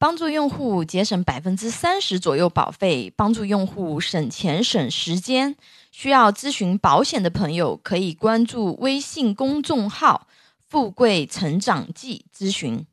帮助用户节省百分之三十左右保费，帮助用户省钱省时间。需要咨询保险的朋友，可以关注微信公众号“富贵成长记”咨询。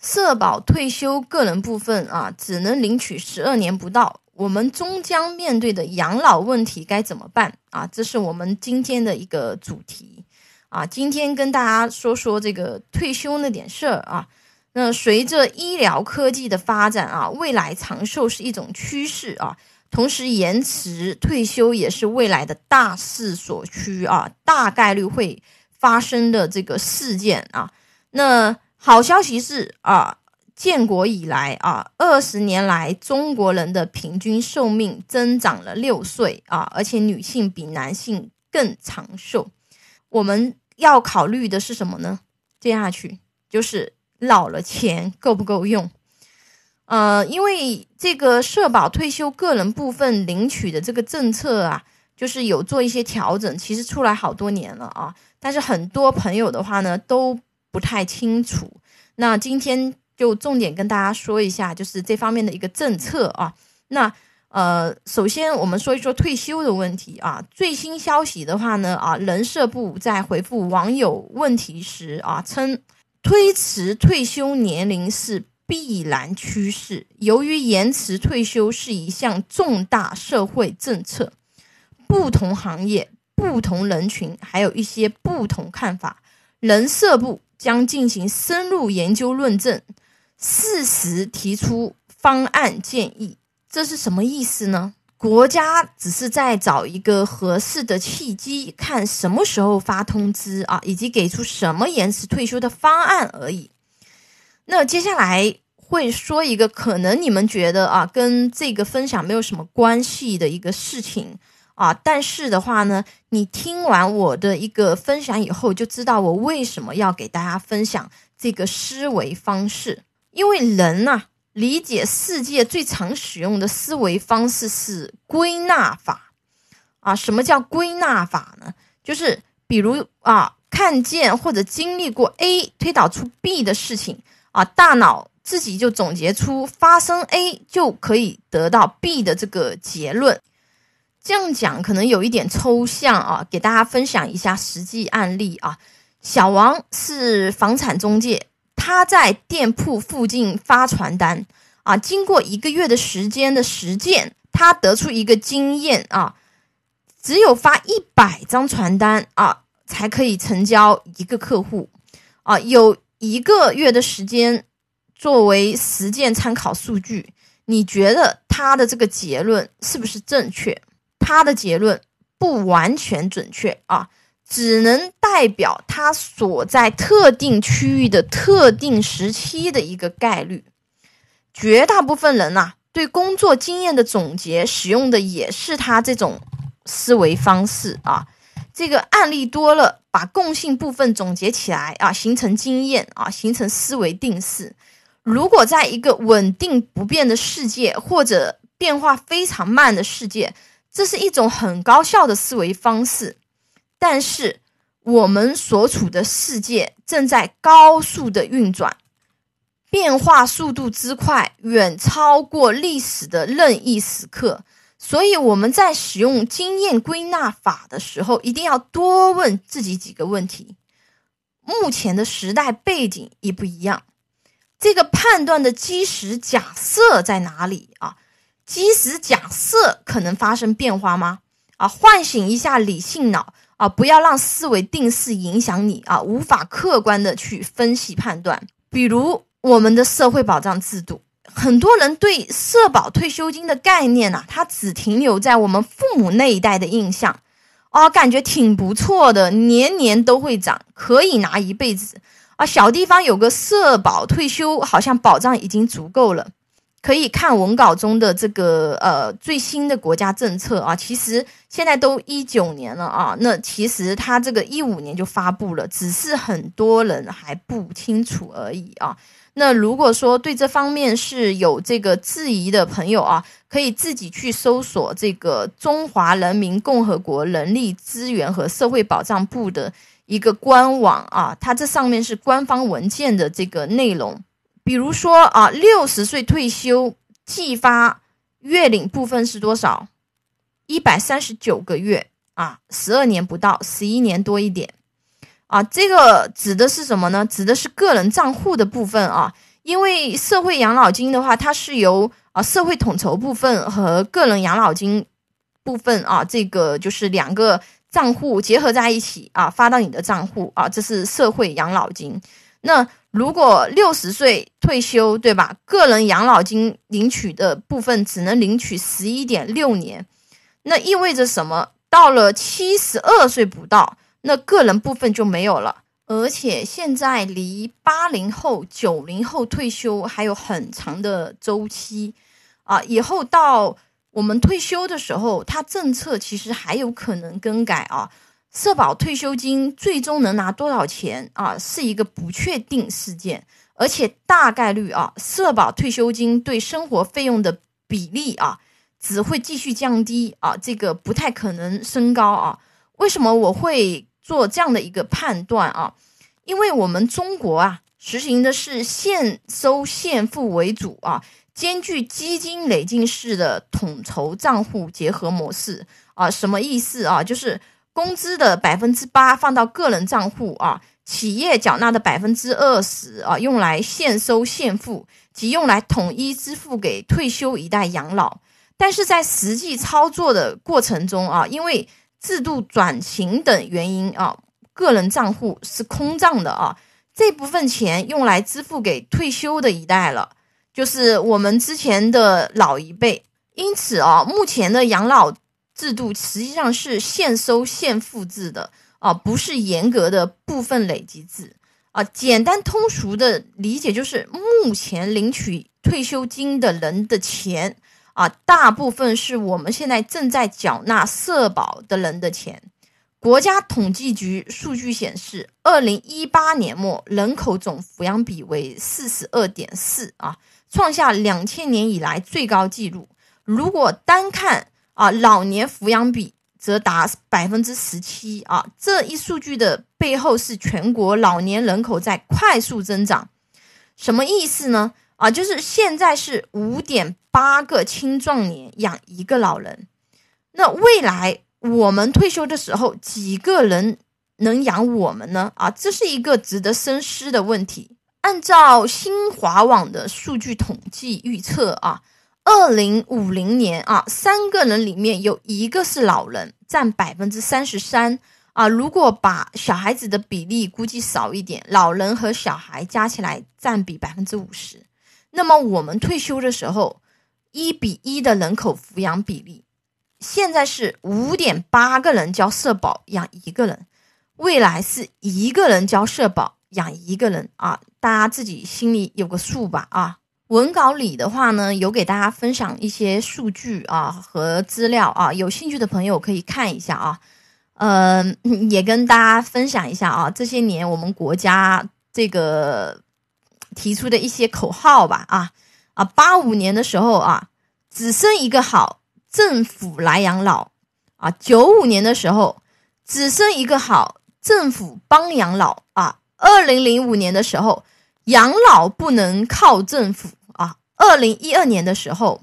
社保退休个人部分啊，只能领取十二年不到，我们终将面对的养老问题该怎么办啊？这是我们今天的一个主题。啊，今天跟大家说说这个退休那点事儿啊。那随着医疗科技的发展啊，未来长寿是一种趋势啊，同时延迟退休也是未来的大势所趋啊，大概率会发生的这个事件啊。那好消息是啊，建国以来啊，二十年来中国人的平均寿命增长了六岁啊，而且女性比男性更长寿。我们。要考虑的是什么呢？接下去就是老了钱够不够用？呃，因为这个社保退休个人部分领取的这个政策啊，就是有做一些调整，其实出来好多年了啊，但是很多朋友的话呢都不太清楚。那今天就重点跟大家说一下，就是这方面的一个政策啊，那。呃，首先我们说一说退休的问题啊。最新消息的话呢，啊，人社部在回复网友问题时啊，称推迟退休年龄是必然趋势。由于延迟退休是一项重大社会政策，不同行业、不同人群还有一些不同看法。人社部将进行深入研究论证，适时提出方案建议。这是什么意思呢？国家只是在找一个合适的契机，看什么时候发通知啊，以及给出什么延迟退休的方案而已。那接下来会说一个可能你们觉得啊，跟这个分享没有什么关系的一个事情啊，但是的话呢，你听完我的一个分享以后，就知道我为什么要给大家分享这个思维方式，因为人呐。理解世界最常使用的思维方式是归纳法，啊，什么叫归纳法呢？就是比如啊，看见或者经历过 A 推导出 B 的事情，啊，大脑自己就总结出发生 A 就可以得到 B 的这个结论。这样讲可能有一点抽象啊，给大家分享一下实际案例啊。小王是房产中介。他在店铺附近发传单啊，经过一个月的时间的实践，他得出一个经验啊，只有发一百张传单啊，才可以成交一个客户啊。有一个月的时间作为实践参考数据，你觉得他的这个结论是不是正确？他的结论不完全准确啊。只能代表他所在特定区域的特定时期的一个概率。绝大部分人呐，对工作经验的总结使用的也是他这种思维方式啊。这个案例多了，把共性部分总结起来啊，形成经验啊，形成思维定式。如果在一个稳定不变的世界，或者变化非常慢的世界，这是一种很高效的思维方式。但是，我们所处的世界正在高速的运转，变化速度之快，远超过历史的任意时刻。所以，我们在使用经验归纳法的时候，一定要多问自己几个问题：目前的时代背景一不一样？这个判断的基石假设在哪里啊？基石假设可能发生变化吗？啊，唤醒一下理性脑。啊，不要让思维定式影响你啊，无法客观的去分析判断。比如我们的社会保障制度，很多人对社保退休金的概念呢，它只停留在我们父母那一代的印象，啊，感觉挺不错的，年年都会涨，可以拿一辈子啊。小地方有个社保退休，好像保障已经足够了。可以看文稿中的这个呃最新的国家政策啊，其实现在都一九年了啊，那其实它这个一五年就发布了，只是很多人还不清楚而已啊。那如果说对这方面是有这个质疑的朋友啊，可以自己去搜索这个中华人民共和国人力资源和社会保障部的。一个官网啊，它这上面是官方文件的这个内容。比如说啊，六十岁退休计发月领部分是多少？一百三十九个月啊，十二年不到，十一年多一点啊。这个指的是什么呢？指的是个人账户的部分啊。因为社会养老金的话，它是由啊社会统筹部分和个人养老金部分啊，这个就是两个账户结合在一起啊，发到你的账户啊，这是社会养老金。那如果六十岁退休，对吧？个人养老金领取的部分只能领取十一点六年，那意味着什么？到了七十二岁不到，那个人部分就没有了。而且现在离八零后、九零后退休还有很长的周期，啊，以后到我们退休的时候，它政策其实还有可能更改啊。社保退休金最终能拿多少钱啊，是一个不确定事件，而且大概率啊，社保退休金对生活费用的比例啊，只会继续降低啊，这个不太可能升高啊。为什么我会？做这样的一个判断啊，因为我们中国啊实行的是现收现付为主啊，兼具基金累进式的统筹账户结合模式啊，什么意思啊？就是工资的百分之八放到个人账户啊，企业缴纳的百分之二十啊用来现收现付，即用来统一支付给退休一代养老。但是在实际操作的过程中啊，因为制度转型等原因啊，个人账户是空账的啊，这部分钱用来支付给退休的一代了，就是我们之前的老一辈。因此啊，目前的养老制度实际上是现收现付制的啊，不是严格的部分累积制啊。简单通俗的理解就是，目前领取退休金的人的钱。啊，大部分是我们现在正在缴纳社保的人的钱。国家统计局数据显示，二零一八年末人口总抚养比为四十二点四啊，创下两千年以来最高纪录。如果单看啊老年抚养比，则达百分之十七啊。这一数据的背后是全国老年人口在快速增长，什么意思呢？啊，就是现在是五点八个青壮年养一个老人，那未来我们退休的时候，几个人能养我们呢？啊，这是一个值得深思的问题。按照新华网的数据统计预测啊，二零五零年啊，三个人里面有一个是老人，占百分之三十三啊。如果把小孩子的比例估计少一点，老人和小孩加起来占比百分之五十。那么我们退休的时候，一比一的人口抚养比例，现在是五点八个人交社保养一个人，未来是一个人交社保养一个人啊！大家自己心里有个数吧啊！文稿里的话呢，有给大家分享一些数据啊和资料啊，有兴趣的朋友可以看一下啊。嗯，也跟大家分享一下啊，这些年我们国家这个。提出的一些口号吧，啊啊，八五年的时候啊，只生一个好，政府来养老啊；九五年的时候，只生一个好，政府帮养老啊；二零零五年的时候，养老不能靠政府；二零一二年的时候，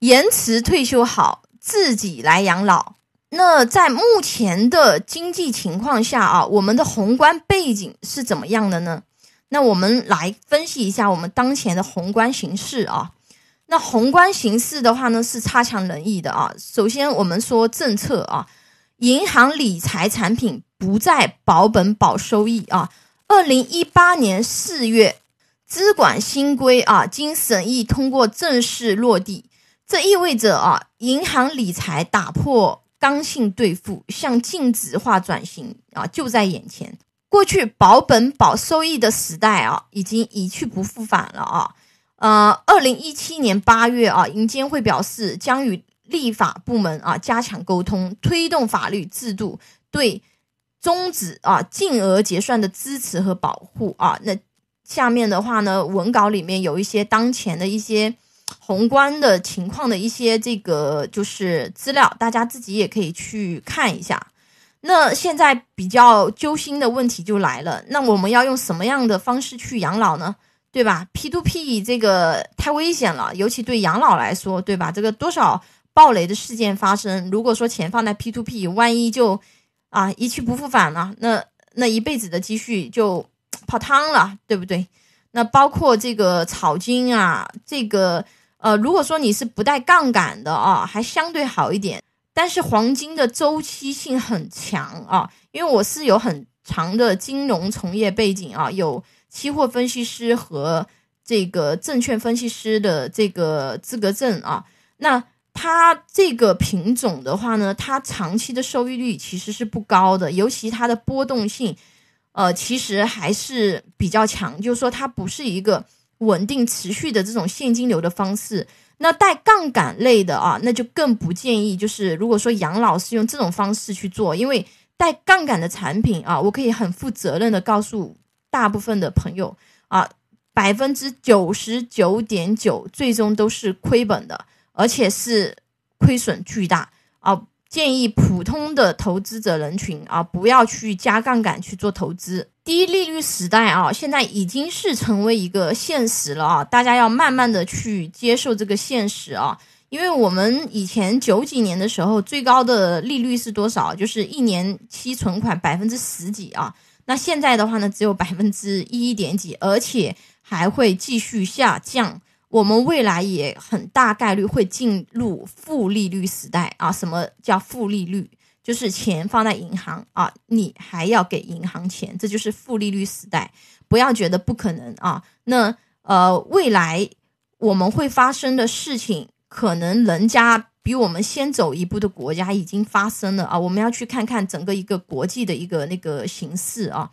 延迟退休好，自己来养老。那在目前的经济情况下啊，我们的宏观背景是怎么样的呢？那我们来分析一下我们当前的宏观形势啊。那宏观形势的话呢，是差强人意的啊。首先，我们说政策啊，银行理财产品不再保本保收益啊。二零一八年四月，资管新规啊，经审议通过正式落地，这意味着啊，银行理财打破刚性兑付，向净值化转型啊，就在眼前。过去保本保收益的时代啊，已经一去不复返了啊。呃，二零一七年八月啊，银监会表示将与立法部门啊加强沟通，推动法律制度对终止啊净额结算的支持和保护啊。那下面的话呢，文稿里面有一些当前的一些宏观的情况的一些这个就是资料，大家自己也可以去看一下。那现在比较揪心的问题就来了，那我们要用什么样的方式去养老呢？对吧？P to P 这个太危险了，尤其对养老来说，对吧？这个多少暴雷的事件发生，如果说钱放在 P to P，万一就啊一去不复返了，那那一辈子的积蓄就泡汤了，对不对？那包括这个草金啊，这个呃，如果说你是不带杠杆的啊，还相对好一点。但是黄金的周期性很强啊，因为我是有很长的金融从业背景啊，有期货分析师和这个证券分析师的这个资格证啊。那它这个品种的话呢，它长期的收益率其实是不高的，尤其它的波动性，呃，其实还是比较强，就是说它不是一个稳定持续的这种现金流的方式。那带杠杆类的啊，那就更不建议。就是如果说养老是用这种方式去做，因为带杠杆的产品啊，我可以很负责任的告诉大部分的朋友啊，百分之九十九点九最终都是亏本的，而且是亏损巨大啊。建议普通的投资者人群啊，不要去加杠杆去做投资。低利率时代啊，现在已经是成为一个现实了啊！大家要慢慢的去接受这个现实啊，因为我们以前九几年的时候，最高的利率是多少？就是一年期存款百分之十几啊。那现在的话呢，只有百分之一点几，而且还会继续下降。我们未来也很大概率会进入负利率时代啊！什么叫负利率？就是钱放在银行啊，你还要给银行钱，这就是负利率时代。不要觉得不可能啊！那呃，未来我们会发生的事情，可能人家比我们先走一步的国家已经发生了啊！我们要去看看整个一个国际的一个那个形势啊。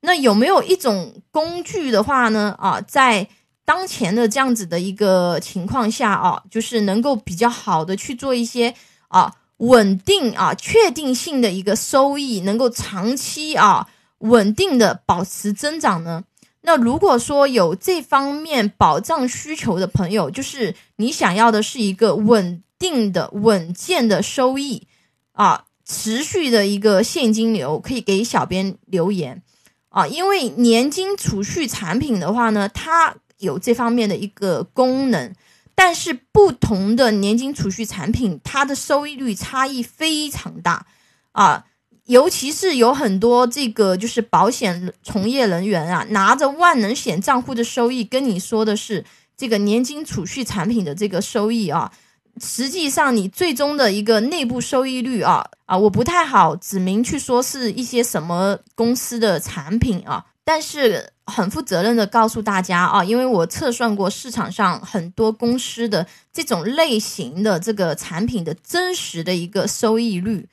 那有没有一种工具的话呢？啊，在当前的这样子的一个情况下啊，就是能够比较好的去做一些啊稳定啊确定性的一个收益，能够长期啊稳定的保持增长呢？那如果说有这方面保障需求的朋友，就是你想要的是一个稳定的、稳健的收益啊，持续的一个现金流，可以给小编留言啊，因为年金储蓄产品的话呢，它。有这方面的一个功能，但是不同的年金储蓄产品，它的收益率差异非常大啊，尤其是有很多这个就是保险从业人员啊，拿着万能险账户的收益跟你说的是这个年金储蓄产品的这个收益啊，实际上你最终的一个内部收益率啊啊，我不太好指明去说是一些什么公司的产品啊。但是很负责任的告诉大家啊，因为我测算过市场上很多公司的这种类型的这个产品的真实的一个收益率，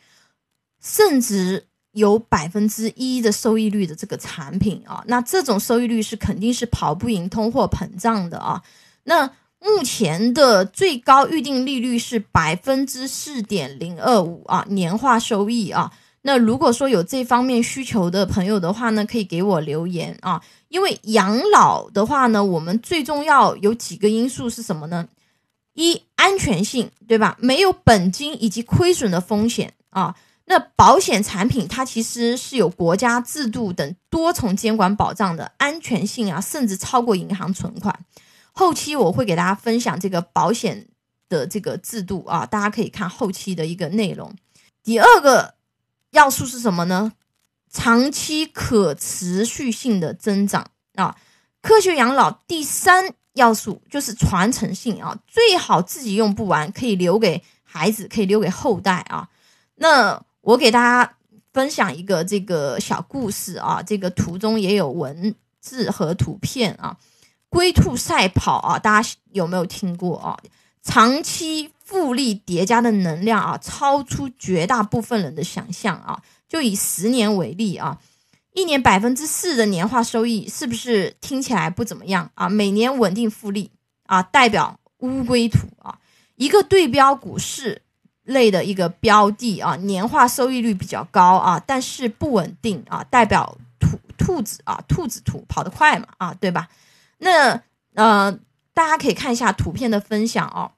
甚至有百分之一的收益率的这个产品啊，那这种收益率是肯定是跑不赢通货膨胀的啊。那目前的最高预定利率是百分之四点零二五啊，年化收益啊。那如果说有这方面需求的朋友的话呢，可以给我留言啊。因为养老的话呢，我们最重要有几个因素是什么呢？一安全性，对吧？没有本金以及亏损的风险啊。那保险产品它其实是有国家制度等多重监管保障的，安全性啊，甚至超过银行存款。后期我会给大家分享这个保险的这个制度啊，大家可以看后期的一个内容。第二个。要素是什么呢？长期可持续性的增长啊！科学养老第三要素就是传承性啊，最好自己用不完，可以留给孩子，可以留给后代啊。那我给大家分享一个这个小故事啊，这个图中也有文字和图片啊。龟兔赛跑啊，大家有没有听过啊？长期。复利叠加的能量啊，超出绝大部分人的想象啊！就以十年为例啊，一年百分之四的年化收益，是不是听起来不怎么样啊？每年稳定复利啊，代表乌龟图啊，一个对标股市类的一个标的啊，年化收益率比较高啊，但是不稳定啊，代表兔兔子啊，兔子图跑得快嘛啊，对吧？那呃，大家可以看一下图片的分享哦。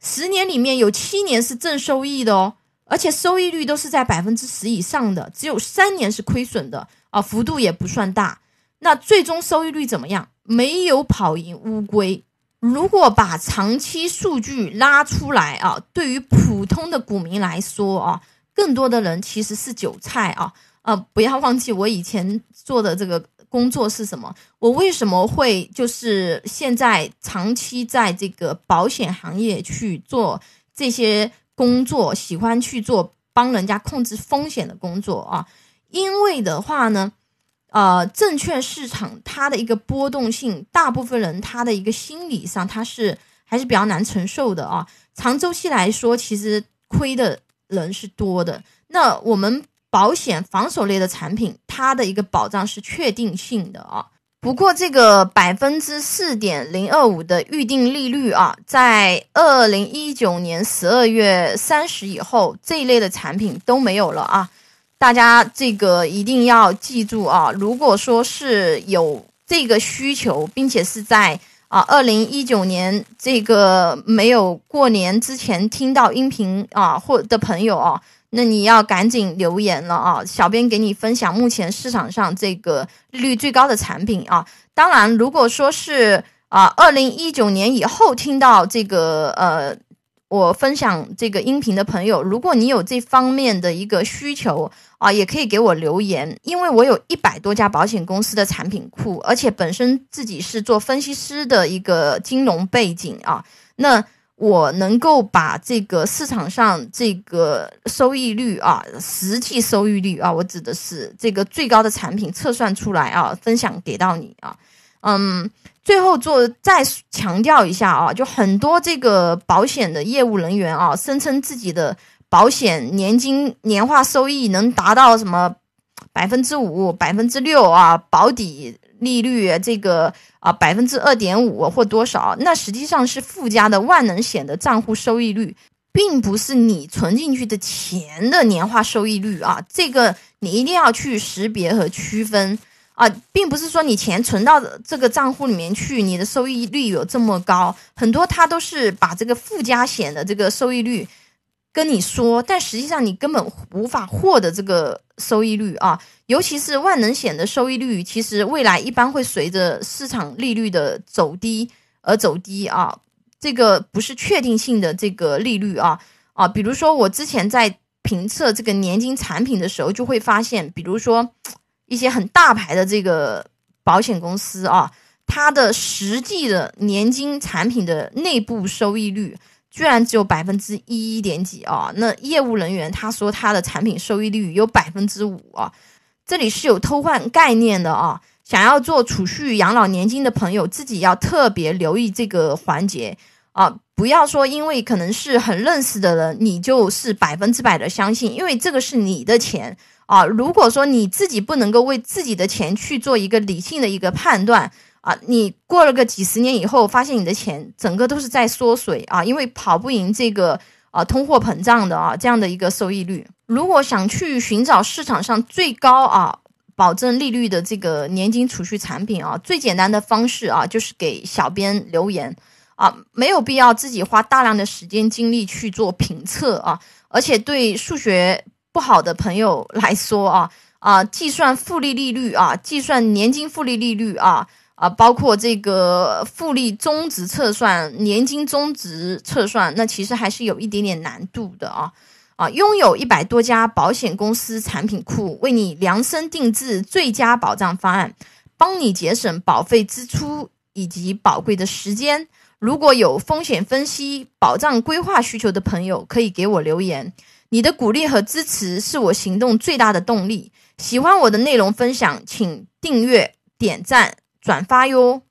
十年里面有七年是正收益的哦，而且收益率都是在百分之十以上的，只有三年是亏损的啊，幅度也不算大。那最终收益率怎么样？没有跑赢乌龟。如果把长期数据拉出来啊，对于普通的股民来说啊，更多的人其实是韭菜啊。呃，不要忘记我以前做的这个工作是什么？我为什么会就是现在长期在这个保险行业去做这些工作，喜欢去做帮人家控制风险的工作啊？因为的话呢。呃，证券市场它的一个波动性，大部分人他的一个心理上，他是还是比较难承受的啊。长周期来说，其实亏的人是多的。那我们保险防守类的产品，它的一个保障是确定性的啊。不过这个百分之四点零二五的预定利率啊，在二零一九年十二月三十以后，这一类的产品都没有了啊。大家这个一定要记住啊！如果说是有这个需求，并且是在啊二零一九年这个没有过年之前听到音频啊或的朋友啊，那你要赶紧留言了啊！小编给你分享目前市场上这个利率最高的产品啊。当然，如果说是啊二零一九年以后听到这个呃。我分享这个音频的朋友，如果你有这方面的一个需求啊，也可以给我留言，因为我有一百多家保险公司的产品库，而且本身自己是做分析师的一个金融背景啊，那我能够把这个市场上这个收益率啊，实际收益率啊，我指的是这个最高的产品测算出来啊，分享给到你啊，嗯。最后做再强调一下啊，就很多这个保险的业务人员啊，声称自己的保险年金年化收益能达到什么百分之五、百分之六啊，保底利率这个啊百分之二点五或多少，那实际上是附加的万能险的账户收益率，并不是你存进去的钱的年化收益率啊，这个你一定要去识别和区分。啊，并不是说你钱存到这个账户里面去，你的收益率有这么高。很多他都是把这个附加险的这个收益率跟你说，但实际上你根本无法获得这个收益率啊。尤其是万能险的收益率，其实未来一般会随着市场利率的走低而走低啊。这个不是确定性的这个利率啊啊。比如说我之前在评测这个年金产品的时候，就会发现，比如说。一些很大牌的这个保险公司啊，它的实际的年金产品的内部收益率居然只有百分之一点几啊！那业务人员他说他的产品收益率有百分之五啊，这里是有偷换概念的啊！想要做储蓄养老年金的朋友，自己要特别留意这个环节啊！不要说因为可能是很认识的人，你就是百分之百的相信，因为这个是你的钱。啊，如果说你自己不能够为自己的钱去做一个理性的一个判断啊，你过了个几十年以后，发现你的钱整个都是在缩水啊，因为跑不赢这个啊通货膨胀的啊这样的一个收益率。如果想去寻找市场上最高啊保证利率的这个年金储蓄产品啊，最简单的方式啊就是给小编留言啊，没有必要自己花大量的时间精力去做评测啊，而且对数学。不好的朋友来说啊啊，计算复利利率啊，计算年金复利利率啊啊，包括这个复利终值测算、年金终值测算，那其实还是有一点点难度的啊啊！拥有一百多家保险公司产品库，为你量身定制最佳保障方案，帮你节省保费支出以及宝贵的时间。如果有风险分析、保障规划需求的朋友，可以给我留言。你的鼓励和支持是我行动最大的动力。喜欢我的内容分享，请订阅、点赞、转发哟。